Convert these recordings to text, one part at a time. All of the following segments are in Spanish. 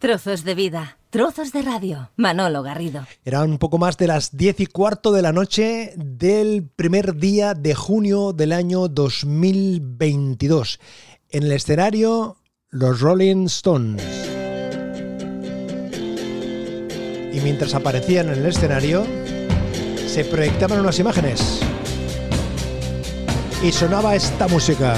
Trozos de vida, trozos de radio. Manolo Garrido. Era un poco más de las diez y cuarto de la noche del primer día de junio del año 2022. En el escenario, los Rolling Stones. Y mientras aparecían en el escenario, se proyectaban unas imágenes. Y sonaba esta música.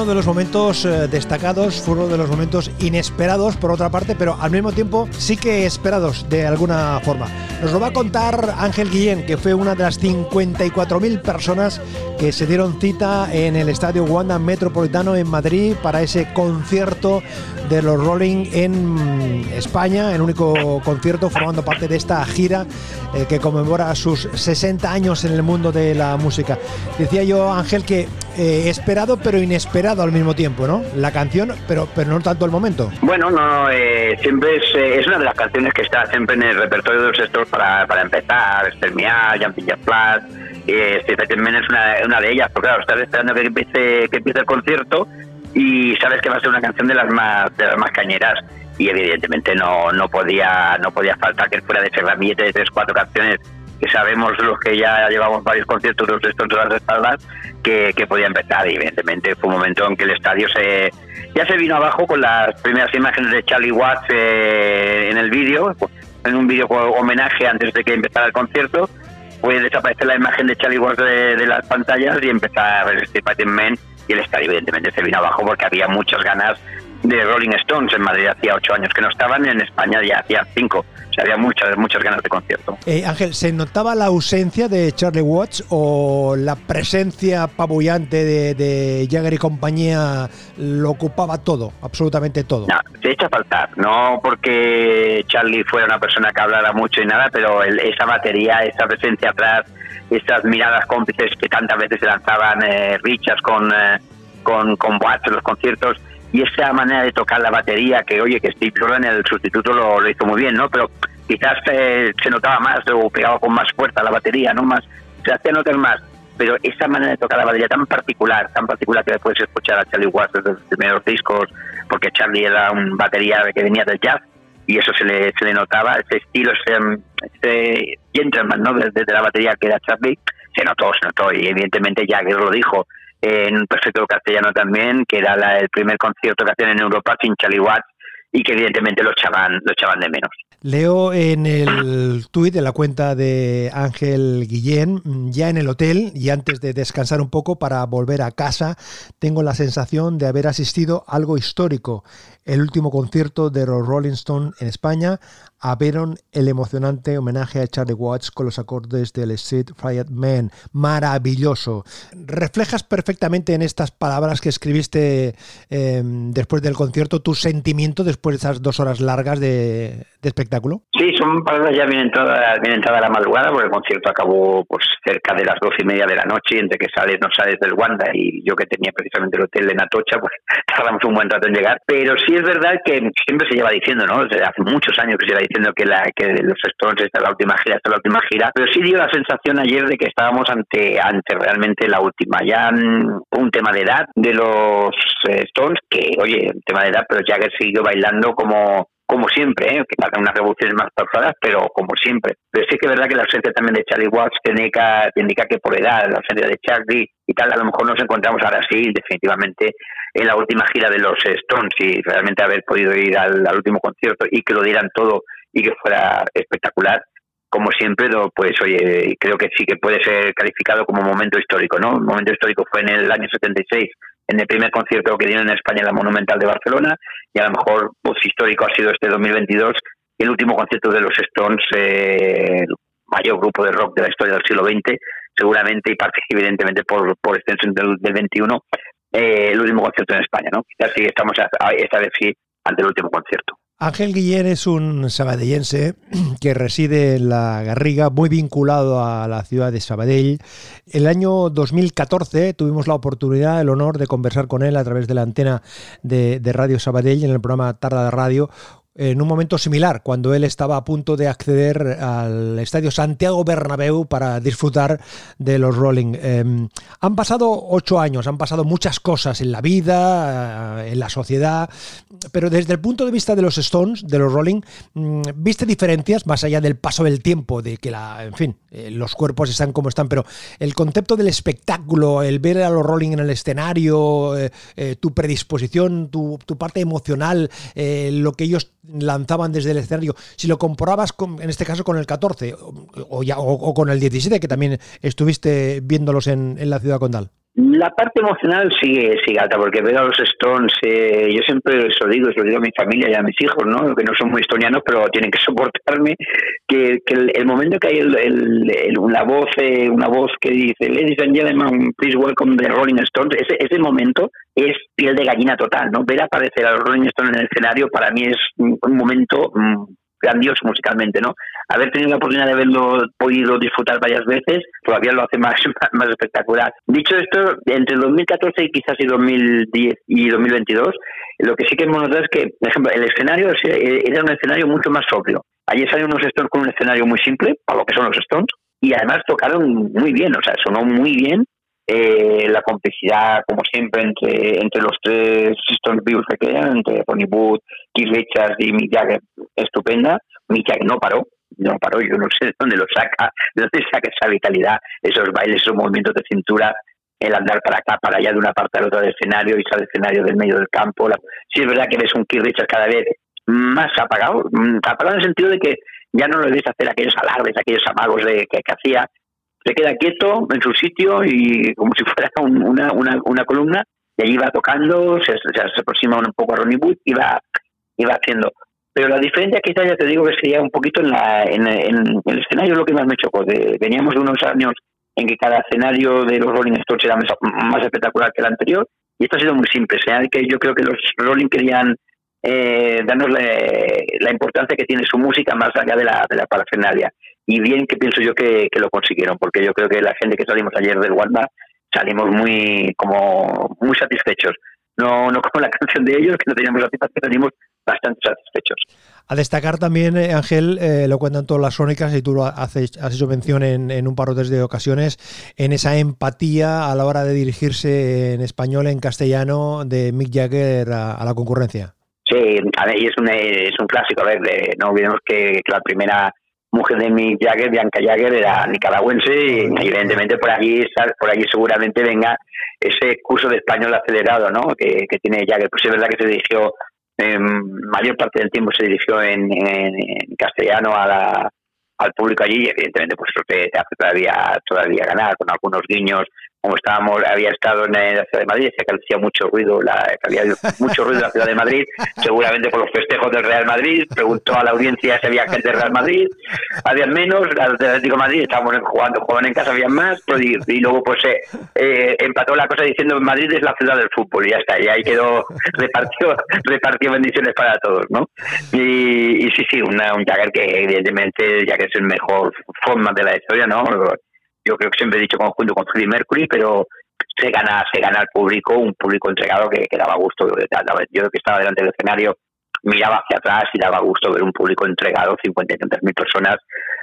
Uno de los momentos eh, destacados, fue uno de los momentos inesperados por otra parte, pero al mismo tiempo sí que esperados de alguna forma. Nos lo va a contar Ángel Guillén, que fue una de las 54.000 personas que se dieron cita en el Estadio Wanda Metropolitano en Madrid para ese concierto de los Rolling en España, el único concierto formando parte de esta gira eh, que conmemora sus 60 años en el mundo de la música. Decía yo, Ángel, que eh, esperado pero inesperado al mismo tiempo, ¿no? La canción, pero pero no tanto el momento. Bueno, no, eh, siempre es, es, una de las canciones que está siempre en el repertorio de los sectores para, para empezar, Extermiar, Jumping Jack Flash, eh, también es una, una, de ellas, porque claro, estás esperando que empiece, que empiece el concierto y sabes que va a ser una canción de las más de las más cañeras y evidentemente no no podía no podía faltar que fuera de ese ramillete de tres cuatro canciones que sabemos los que ya llevamos varios conciertos de estos de las espaldas que, que podía empezar. Y evidentemente fue un momento en que el estadio se ya se vino abajo con las primeras imágenes de Charlie Watts eh, en el vídeo en un vídeo homenaje antes de que empezara el concierto. Puede desaparecer la imagen de Charlie Watts de, las pantallas y empezar el Steve Man y el estadio evidentemente se vino abajo porque había muchas ganas de Rolling Stones. En Madrid hacía ocho años que no estaban, en España ya hacía cinco. O sea, había muchas, muchas ganas de concierto. Eh, Ángel, ¿se notaba la ausencia de Charlie Watts o la presencia pabullante de, de Jagger y compañía lo ocupaba todo, absolutamente todo? No, se echa a faltar. No porque Charlie fuera una persona que hablara mucho y nada, pero el, esa batería, esa presencia atrás, esas miradas cómplices que tantas veces se lanzaban eh, Richards con, eh, con, con Watts en los conciertos, y esa manera de tocar la batería que oye que Steve Jordan el sustituto lo, lo hizo muy bien no pero quizás eh, se notaba más o pegaba con más fuerza la batería no más se hacía notar más. Pero esa manera de tocar la batería tan particular tan particular que puedes escuchar a Charlie Watts desde los primeros discos porque Charlie era un batería que venía del jazz y eso se le, se le notaba ese estilo ese, ese gentleman no desde de la batería que era Charlie se notó se notó y evidentemente Jagger lo dijo en un perfecto castellano también, que era la, el primer concierto que hacían en Europa sin Charlie Watts y que evidentemente lo echaban, lo echaban de menos. Leo en el tuit de la cuenta de Ángel Guillén, ya en el hotel y antes de descansar un poco para volver a casa, tengo la sensación de haber asistido a algo histórico, el último concierto de los Rolling Stones en España, abrieron el emocionante homenaje a Charlie Watts con los acordes del Street Fired Man. Maravilloso. Reflejas perfectamente en estas palabras que escribiste eh, después del concierto tu sentimiento después de esas dos horas largas de, espectáculo. Sí, son palabras ya bien entrada, bien entrada la madrugada, porque el concierto acabó pues cerca de las dos y media de la noche, entre que sales, no sales del Wanda y yo que tenía precisamente el hotel en Atocha, pues tardamos un buen rato en llegar. Pero sí es verdad que siempre se lleva diciendo, ¿no? Desde hace muchos años que se lleva que, la, que los Stones esta es la última gira, esta es la última gira, pero sí dio la sensación ayer de que estábamos ante, ante realmente la última. Ya un tema de edad de los Stones, que oye, un tema de edad, pero Jagger siguió bailando como como siempre, ¿eh? que faltan unas revoluciones más pausadas, pero como siempre. Pero sí que es verdad que la ausencia también de Charlie Watts te indica, te indica que por edad, la ausencia de Charlie y tal, a lo mejor nos encontramos ahora sí, definitivamente, en la última gira de los Stones y realmente haber podido ir al, al último concierto y que lo dieran todo y que fuera espectacular, como siempre, pues oye, creo que sí que puede ser calificado como momento histórico, ¿no? Un momento histórico fue en el año 76, en el primer concierto que dieron en España en la Monumental de Barcelona, y a lo mejor, pues histórico ha sido este 2022, el último concierto de los Stones, eh, mayor grupo de rock de la historia del siglo XX, seguramente, y parte evidentemente por, por extensión del, del 21, eh, el último concierto en España, ¿no? Quizás sí estamos esta vez sí ante el último concierto. Ángel Guillén es un sabadellense que reside en la Garriga, muy vinculado a la ciudad de Sabadell. El año 2014 tuvimos la oportunidad, el honor de conversar con él a través de la antena de, de Radio Sabadell en el programa Tarda de Radio, en un momento similar, cuando él estaba a punto de acceder al estadio Santiago Bernabéu para disfrutar de los Rolling. Em, han pasado ocho años, han pasado muchas cosas en la vida, eh, en la sociedad, pero desde el punto de vista de los Stones, de los Rolling, mm, ¿viste diferencias más allá del paso del tiempo, de que la, en fin, eh, los cuerpos están como están, pero el concepto del espectáculo, el ver a los Rolling en el escenario, eh, tu predisposición, tu, tu parte emocional, lo que ellos lanzaban desde el escenario, si lo comparabas con, en este caso con el 14 o, ya, o, con el 17, que también estuviste viéndolos en, en la ciudad condal. La parte emocional sigue, sigue alta, porque veo a los Stones, eh, yo siempre lo digo, se lo digo a mi familia y a mis hijos, ¿no? que no son muy estonianos, pero tienen que soportarme, que, que el, momento que hay el, una, voz, eh, una voz que dice, Ladies and gentlemen, please welcome the Rolling Stones, ese, ese momento es piel de gallina total, ¿no? Ver aparecer a los Rolling Stones en el escenario para mí es un, momento mm, grandioso musicalmente, ¿no? Haber tenido la oportunidad de haberlo podido disfrutar varias veces todavía lo hace más, más espectacular. Dicho esto, entre 2014 y quizás y 2010 y 2022, lo que sí que hemos notado es que, por ejemplo, el escenario era un escenario mucho más sobrio. Allí salieron unos Stones con un escenario muy simple, para lo que son los Stones, y además tocaron muy bien, o sea, sonó muy bien eh, la complicidad, como siempre, entre, entre los tres Stones vivos que quedan, entre Ronnie Wood, Keith Richards y Mick Jagger, estupenda. Mick Jagger no paró, no paró, yo no sé de dónde lo saca, de dónde saca esa vitalidad, esos bailes, esos movimientos de cintura, el andar para acá, para allá, de una parte a la otra del escenario, y al escenario del medio del campo. La... Sí es verdad que ves un Keith Richards cada vez más apagado, mm, apagado en el sentido de que ya no le ves hacer aquellos alardes, aquellos amagos de, que hacía, se queda quieto en su sitio y como si fuera una, una, una columna, y allí va tocando, se, se, aproxima un poco a Ronnie Wood y va, y va haciendo. Pero la diferencia quizás ya te digo que sería un poquito en, la, en, el escenario lo que más me chocó. De, veníamos de unos años en que cada escenario de los Rolling Stones era más, espectacular que el anterior y esto ha sido muy simple. O que yo creo que los Rolling querían eh, darnos la, importancia que tiene su música más allá de la, de la parafernalia y bien que pienso yo que, lo consiguieron, porque yo creo que la gente que salimos ayer del Wanda salimos muy como muy satisfechos. No, no como la canción de ellos, que no teníamos satisfacción, salimos bastante satisfechos. A destacar también, eh, Ángel, eh, lo cuentan todas las crónicas y tú lo haces, has hecho mención en, en un par o tres de ocasiones, en esa empatía a la hora de dirigirse en español, en castellano, de Mick Jagger a, la concurrencia. Sí, a ver, y es un, es un clásico, a ver, no olvidemos que, que la primera mujer de Mick Jagger, Bianca Jagger, era nicaragüense y evidentemente por allí, por allí seguramente venga ese curso de español acelerado ¿no? que, tiene Jagger. Pues es verdad que se dirigió, en mayor parte del tiempo se dirigió en, castellano a la, al público allí y evidentemente pues eso te, hace todavía, todavía ganar con algunos guiños como estábamos, había estado en la ciudad de Madrid, decía que hacía mucho ruido, la, había mucho ruido en la ciudad de Madrid, seguramente por los festejos del Real Madrid, preguntó a la audiencia si había gente del Real Madrid, había menos, al Atlético de Madrid estábamos jugando, jugaban en casa, había más, pues, y, luego pues eh, eh, empató la cosa diciendo Madrid es la ciudad del fútbol, y ya está, y ahí quedó, repartió, repartió bendiciones para todos, ¿no? Y, y sí, sí, una, un Jagger que evidentemente, ya que es el mejor forma de la historia, ¿no? Yo creo que siempre he dicho conjunto con Freddie Mercury, pero se gana, se gana al público, un público entregado que, daba gusto. Yo que estaba delante del escenario miraba hacia atrás y daba gusto ver un público entregado, 50 y tantas mil personas,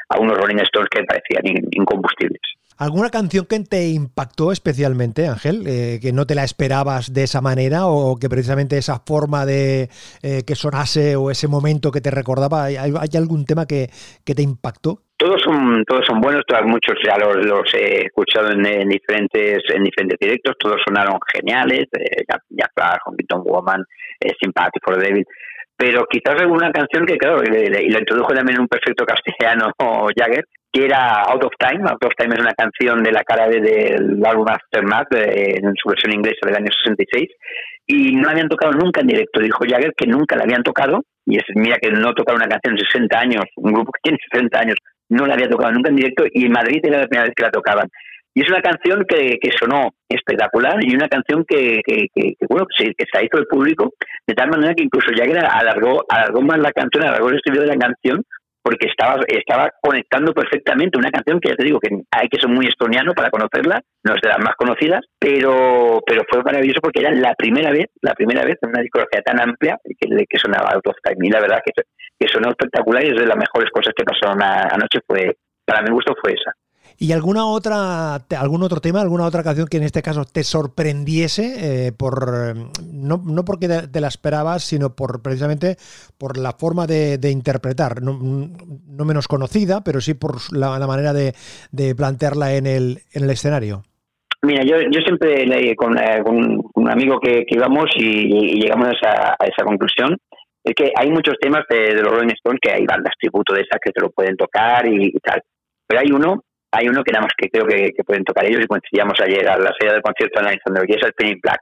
a unos Rolling Stones que parecían incombustibles. ¿Alguna canción que te impactó especialmente, Ángel? Eh, que no te la esperabas de esa manera o que precisamente esa forma de eh, que sonase o ese momento que te recordaba, ¿hay, algún tema que, que, te impactó? Todos son todos son buenos, todos, muchos ya los, los he escuchado en, diferentes en diferentes directos, todos sonaron geniales, eh, ya Flash, Honky Woman, eh, Sympathy for the Devil, pero quizás alguna canción que claro, y lo introdujo también en un perfecto castellano Jagger, que era Out of Time. Out of Time es una canción de la cara de, del álbum Aftermath en su versión inglesa del año 66 y no la habían tocado nunca en directo. Dijo Jagger que nunca la habían tocado y es, mira que no tocar una canción en 60 años, un grupo que tiene 60 años no la había tocado nunca en directo y en Madrid era la primera vez que la tocaban. Y es una canción que, que sonó espectacular y una canción que, que, que, bueno, que se, que se hizo el público de tal manera que incluso Jagger alargó, alargó más la canción, alargó el estudio de la canción porque estaba, estaba conectando perfectamente una canción que ya te digo que hay que ser muy estoniano para conocerla, no es de las más conocidas, pero, pero fue maravilloso porque era la primera vez, la primera vez en una discografía tan amplia que, que sonaba Out of. Y la verdad que, que sonó espectacular y es de las mejores cosas que pasaron anoche fue, para mi gusto fue esa. ¿Y alguna otra, algún otro tema, alguna otra canción que en este caso te sorprendiese? Eh, por no, no porque te la esperabas, sino por precisamente por la forma de, interpretar, no, menos conocida, pero sí por la, manera de, plantearla en el, en el escenario. Mira, yo, yo siempre leí con, eh, un amigo que, íbamos y, llegamos a esa, a esa conclusión es que hay muchos temas de, los Rolling Stones que hay bandas tributo de esas que te lo pueden tocar y, tal. Pero hay uno hay uno que nada más que creo que, pueden tocar ellos y coincidíamos ayer a la salida del concierto la y es el Penny Black.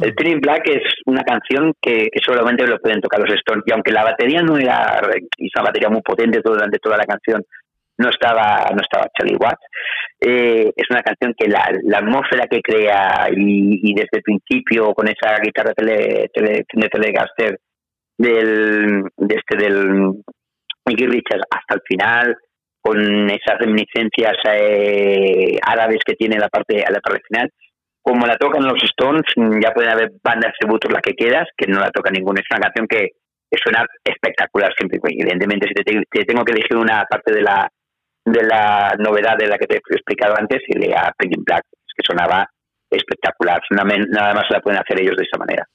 El Penny Black es una canción que, solamente lo pueden tocar los Stones y aunque la batería no era, y una batería muy potente durante toda la canción, no estaba no estaba Charlie Watts. Eh, es una canción que la, atmósfera que crea y, desde el principio con esa guitarra tele, tele, de Telecaster del, de este del Mickey Richards hasta el final, con esas reminiscencias eh, árabes que tiene la parte, la parte final. Como la tocan los Stones, ya pueden haber bandas tributos las que quieras, que no la toca ninguna. Es una canción que, suena espectacular siempre. Evidentemente, si te, tengo que elegir una parte de la de la novedad de la que te he explicado antes, y lea Penguin Black, que sonaba espectacular. Nada más la pueden hacer ellos de esa manera.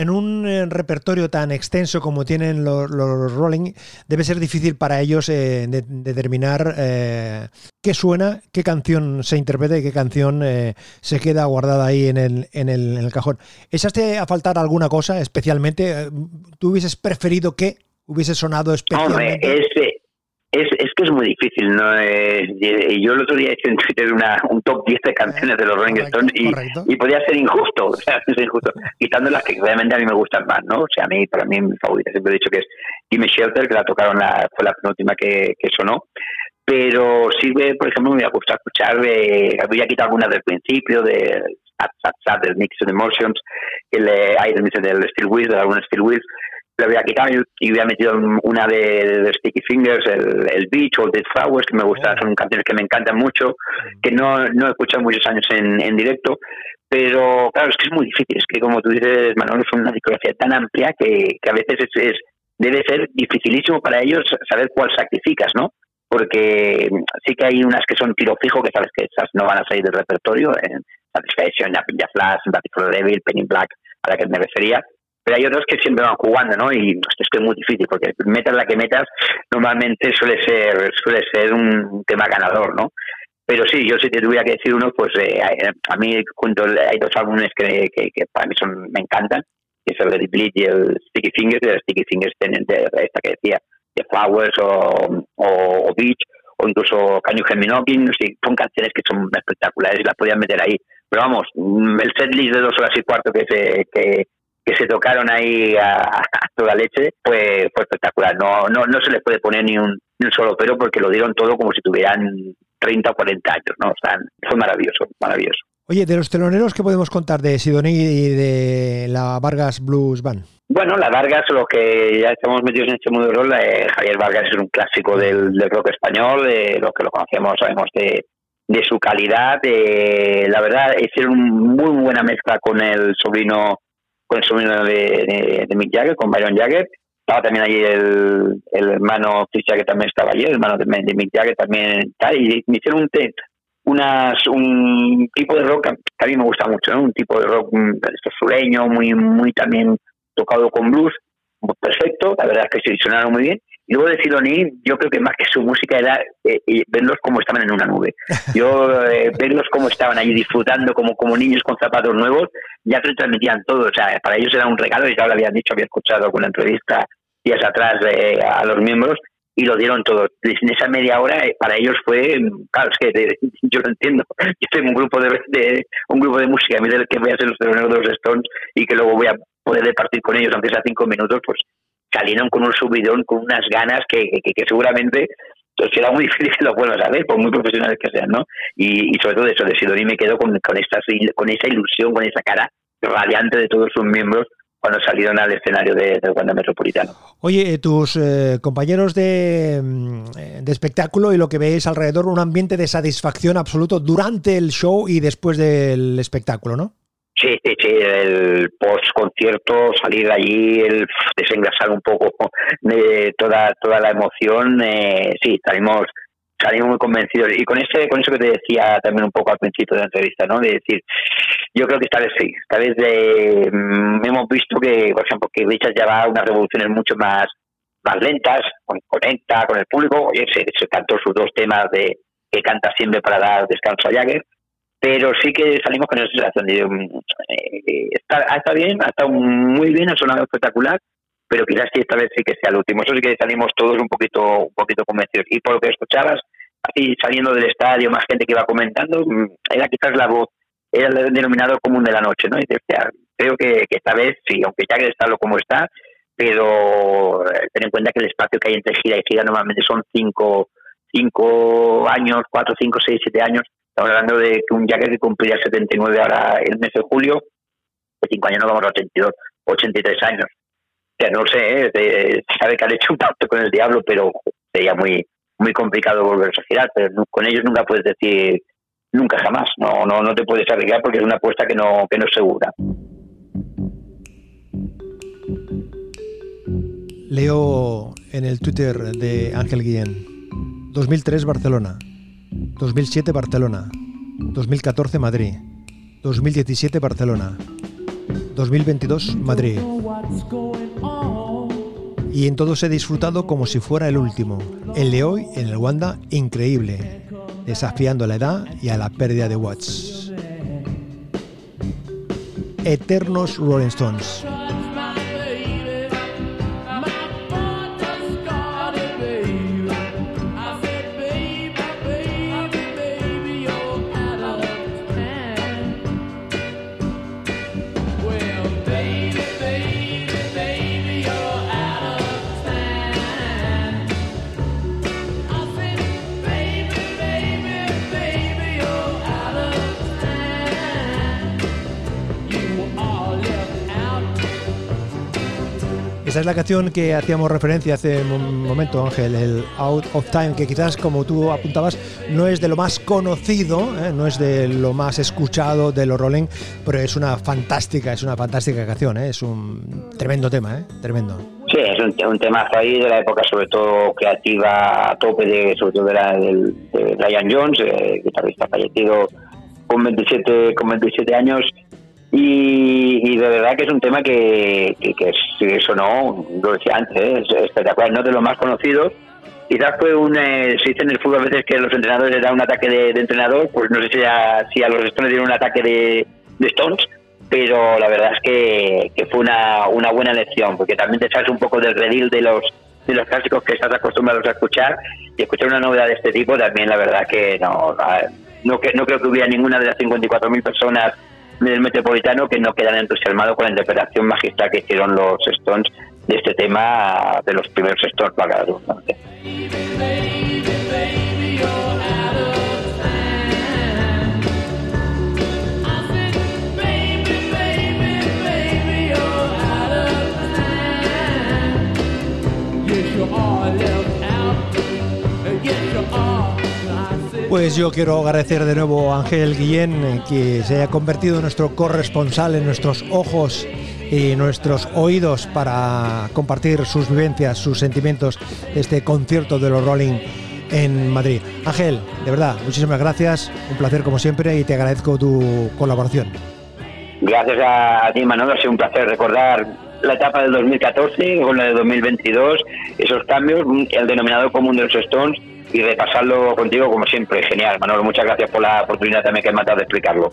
en un eh, repertorio tan extenso como tienen los, Rolling, debe ser difícil para ellos eh, determinar eh, qué suena, qué canción se interpreta y qué canción se queda guardada ahí en el, en, el, en el cajón. ¿Echaste a faltar alguna cosa especialmente? ¿Tú hubieses preferido que hubiese sonado especialmente? Hombre, es, es que es muy difícil, ¿no? Eh, yo el otro día hice en Twitter una, un top 10 de canciones de los Rolling Stones y, y, podía ser injusto, o sea, es injusto, quitando las que realmente a mí me gustan más, ¿no? O sea, a mí, para mí, mi favorita, siempre he dicho que es Gimme Shelter, que la tocaron, la, fue la penúltima que, que sonó, pero sí, por ejemplo, me gustado escuchar, eh, había quitado algunas del principio, de del Mix of Emotions, que le, hay del, del Steel Wheels, de algunos Steel Wheels, le había quitado y había metido una de, Sticky Fingers, el, el, Beach o Dead Flowers, que me gustan, son canciones que me encantan mucho, que no, no he escuchado muchos años en, en directo, pero claro, es que es muy difícil, es que como tú dices, Manolo, es una discografía tan amplia que, que a veces es, debe ser dificilísimo para ellos saber cuál sacrificas, ¿no? Porque sí que hay unas que son tiro fijo, que sabes que esas no van a salir del repertorio, en Satisfaction, Napin Flash, Battle for the Devil, Penny Black, a la que me refería, pero hay otros que siempre van jugando, ¿no? Y es que es muy difícil, porque metas la que metas, normalmente suele ser, suele ser un tema ganador, ¿no? Pero sí, yo si te tuviera que decir uno, pues eh, a mí junto, hay dos álbumes que, que, para mí son, me encantan, que es el de y el Sticky Fingers, y el Sticky Fingers tienen de, esta que decía, The Flowers o, o, Beach, o incluso Can You Hear Me Knocking, son canciones que son espectaculares y las podían meter ahí. Pero vamos, el setlist de dos horas y cuarto que, se, que, que se tocaron ahí a, toda leche fue, fue espectacular. No, no, no se les puede poner ni un, ni un solo pero porque lo dieron todo como si tuvieran 30 o 40 años, ¿no? O sea, fue maravilloso, maravilloso. Oye, de los teloneros, ¿qué podemos contar de Sidoní y de la Vargas Blues Band? Bueno, la Vargas, los que ya estamos metidos en este mundo de rol, eh, Javier Vargas es un clásico del, rock español, de los que lo conocemos sabemos de, de su calidad. la verdad, es una muy buena mezcla con el sobrino con el sobrino de, de, Mick Jagger, con Byron Jagger. Estaba también allí el, el hermano Chris Jagger, también estaba allí, el hermano de, de Mick Jagger también está. Y me hicieron un, unas, un tipo de rock que a mí me gusta mucho, un tipo de rock mm, sureño, muy, muy también tocado con blues, perfecto, la verdad es que se sonaron muy bien. Y luego de Sidoní, yo creo que más que su música era eh, verlos como estaban en una nube. Yo eh, verlos como estaban allí disfrutando como, como niños con zapatos nuevos, ya se transmitían todo. O sea, para ellos era un regalo y ya lo habían dicho, había escuchado alguna entrevista días atrás eh, a los miembros y lo dieron todo. En esa media hora para ellos fue, claro, es que yo lo entiendo. Yo tengo un grupo de, un grupo de música, a mí del que voy a ser los de los Stones y que luego voy a poder departir con ellos, aunque sea cinco minutos, pues salieron con un subidón, con unas ganas que, que, seguramente será muy difícil que lo vuelvas a ver, por muy profesionales que sean, ¿no? Y, sobre todo eso, de Sidoní me quedo con, con, esta, con esa ilusión, con esa cara radiante de todos sus miembros cuando salieron al escenario de, del Wanda Metropolitano. Oye, eh, tus eh, compañeros de, mm, de, espectáculo y lo que veis alrededor, un ambiente de satisfacción absoluto durante el show y después del espectáculo, ¿no? Sí, sí, sí, el post-concierto, salir de allí, el desengrasar un poco de toda, toda la emoción, eh, sí, salimos salimos muy convencidos. Y con ese, con eso que te decía también un poco al principio de la entrevista, ¿no? De decir, yo creo que esta vez sí, esta vez de, mm, hemos visto que, por ejemplo, que Richard ya va a unas revoluciones mucho más, más lentas, conecta con el público, oye, se, se cantó sus dos temas de que canta siempre para dar descanso a Jagger, pero sí que salimos con esa sensación de, mm, eh, está, está bien, ha estado muy bien, ha sonado espectacular, pero quizás sí esta vez sí que sea el último. Eso sí que salimos todos un poquito, un poquito convencidos. Y por lo que escuchabas, así saliendo del estadio, más gente que iba comentando, mm, era quizás la voz, era el denominador común de la noche, ¿no? Y decía, creo que, esta vez sí, aunque ya que está lo como está, pero eh, ten en cuenta que el espacio que hay entre gira y gira normalmente son cinco, cinco años, cuatro, cinco, seis, siete años. Estamos hablando de que un Jagger que cumplía 79 ahora el mes de julio, de cinco años nos vamos a 82, 83 años ya no sé, ¿eh? sabe que han hecho un pacto con el diablo, pero sería muy muy complicado volverse a girar, pero con ellos nunca puedes decir nunca jamás, no no no te puedes arriesgar porque es una apuesta que no que no es segura. Leo en el Twitter de Ángel Guillén. 2003 Barcelona, 2007 Barcelona, 2014 Madrid, 2017 Barcelona, 2022 Madrid. Y en todos he disfrutado como si fuera el último. El de hoy en el Wanda, increíble, desafiando la edad y a la pérdida de watts. Eternos Rolling Stones. Esa es la canción que hacíamos referencia hace un momento, Ángel, el Out of Time, que quizás, como tú apuntabas, no es de lo más conocido, ¿eh? no es de lo más escuchado de los Rolling, pero es una fantástica, es una fantástica canción, ¿eh? es un tremendo tema, ¿eh? tremendo. Sí, es un, un temazo ahí de la época, sobre todo creativa, a tope de, sobre todo de, la, de, de Brian Jones, eh, guitarrista fallecido con 27, con 27 años y, de verdad que es un tema que, que, eso no, lo decía antes, ¿eh? es espectacular, no de los más conocidos. Quizás fue un, eh, se dice en el fútbol a veces que los entrenadores les da un ataque de, entrenador, pues no sé si a, si los Stones dieron un ataque de, Stones, pero la verdad es que, fue una, una buena lección, porque también te sales un poco del redil de los de los clásicos que estás acostumbrados a escuchar y escuchar una novedad de este tipo también la verdad que no no, no creo que hubiera ninguna de las 54.000 personas del Metropolitano que no quedan entusiasmados con la interpretación magistral que hicieron los Stones de este tema de los primeros Stones para Pues yo quiero agradecer de nuevo a Ángel Guillén eh, que se haya convertido en nuestro corresponsal, en nuestros ojos y nuestros oídos para compartir sus vivencias, sus sentimientos de este concierto de los Rolling en Madrid. Ángel, de verdad, muchísimas gracias, un placer como siempre y te agradezco tu colaboración. Gracias a ti, Manolo, ha sido un placer recordar la etapa del 2014 con la de 2022, esos cambios, el denominador común de los Stones y repasarlo contigo como siempre. Genial, Manolo, muchas gracias por la oportunidad también que me has dado de explicarlo.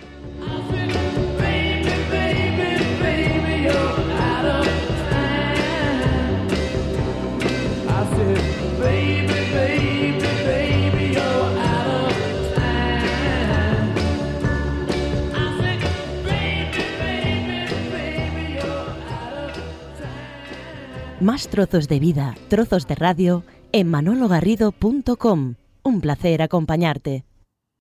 Más trozos de vida, trozos de radio en manologarrido.com. Un placer acompañarte.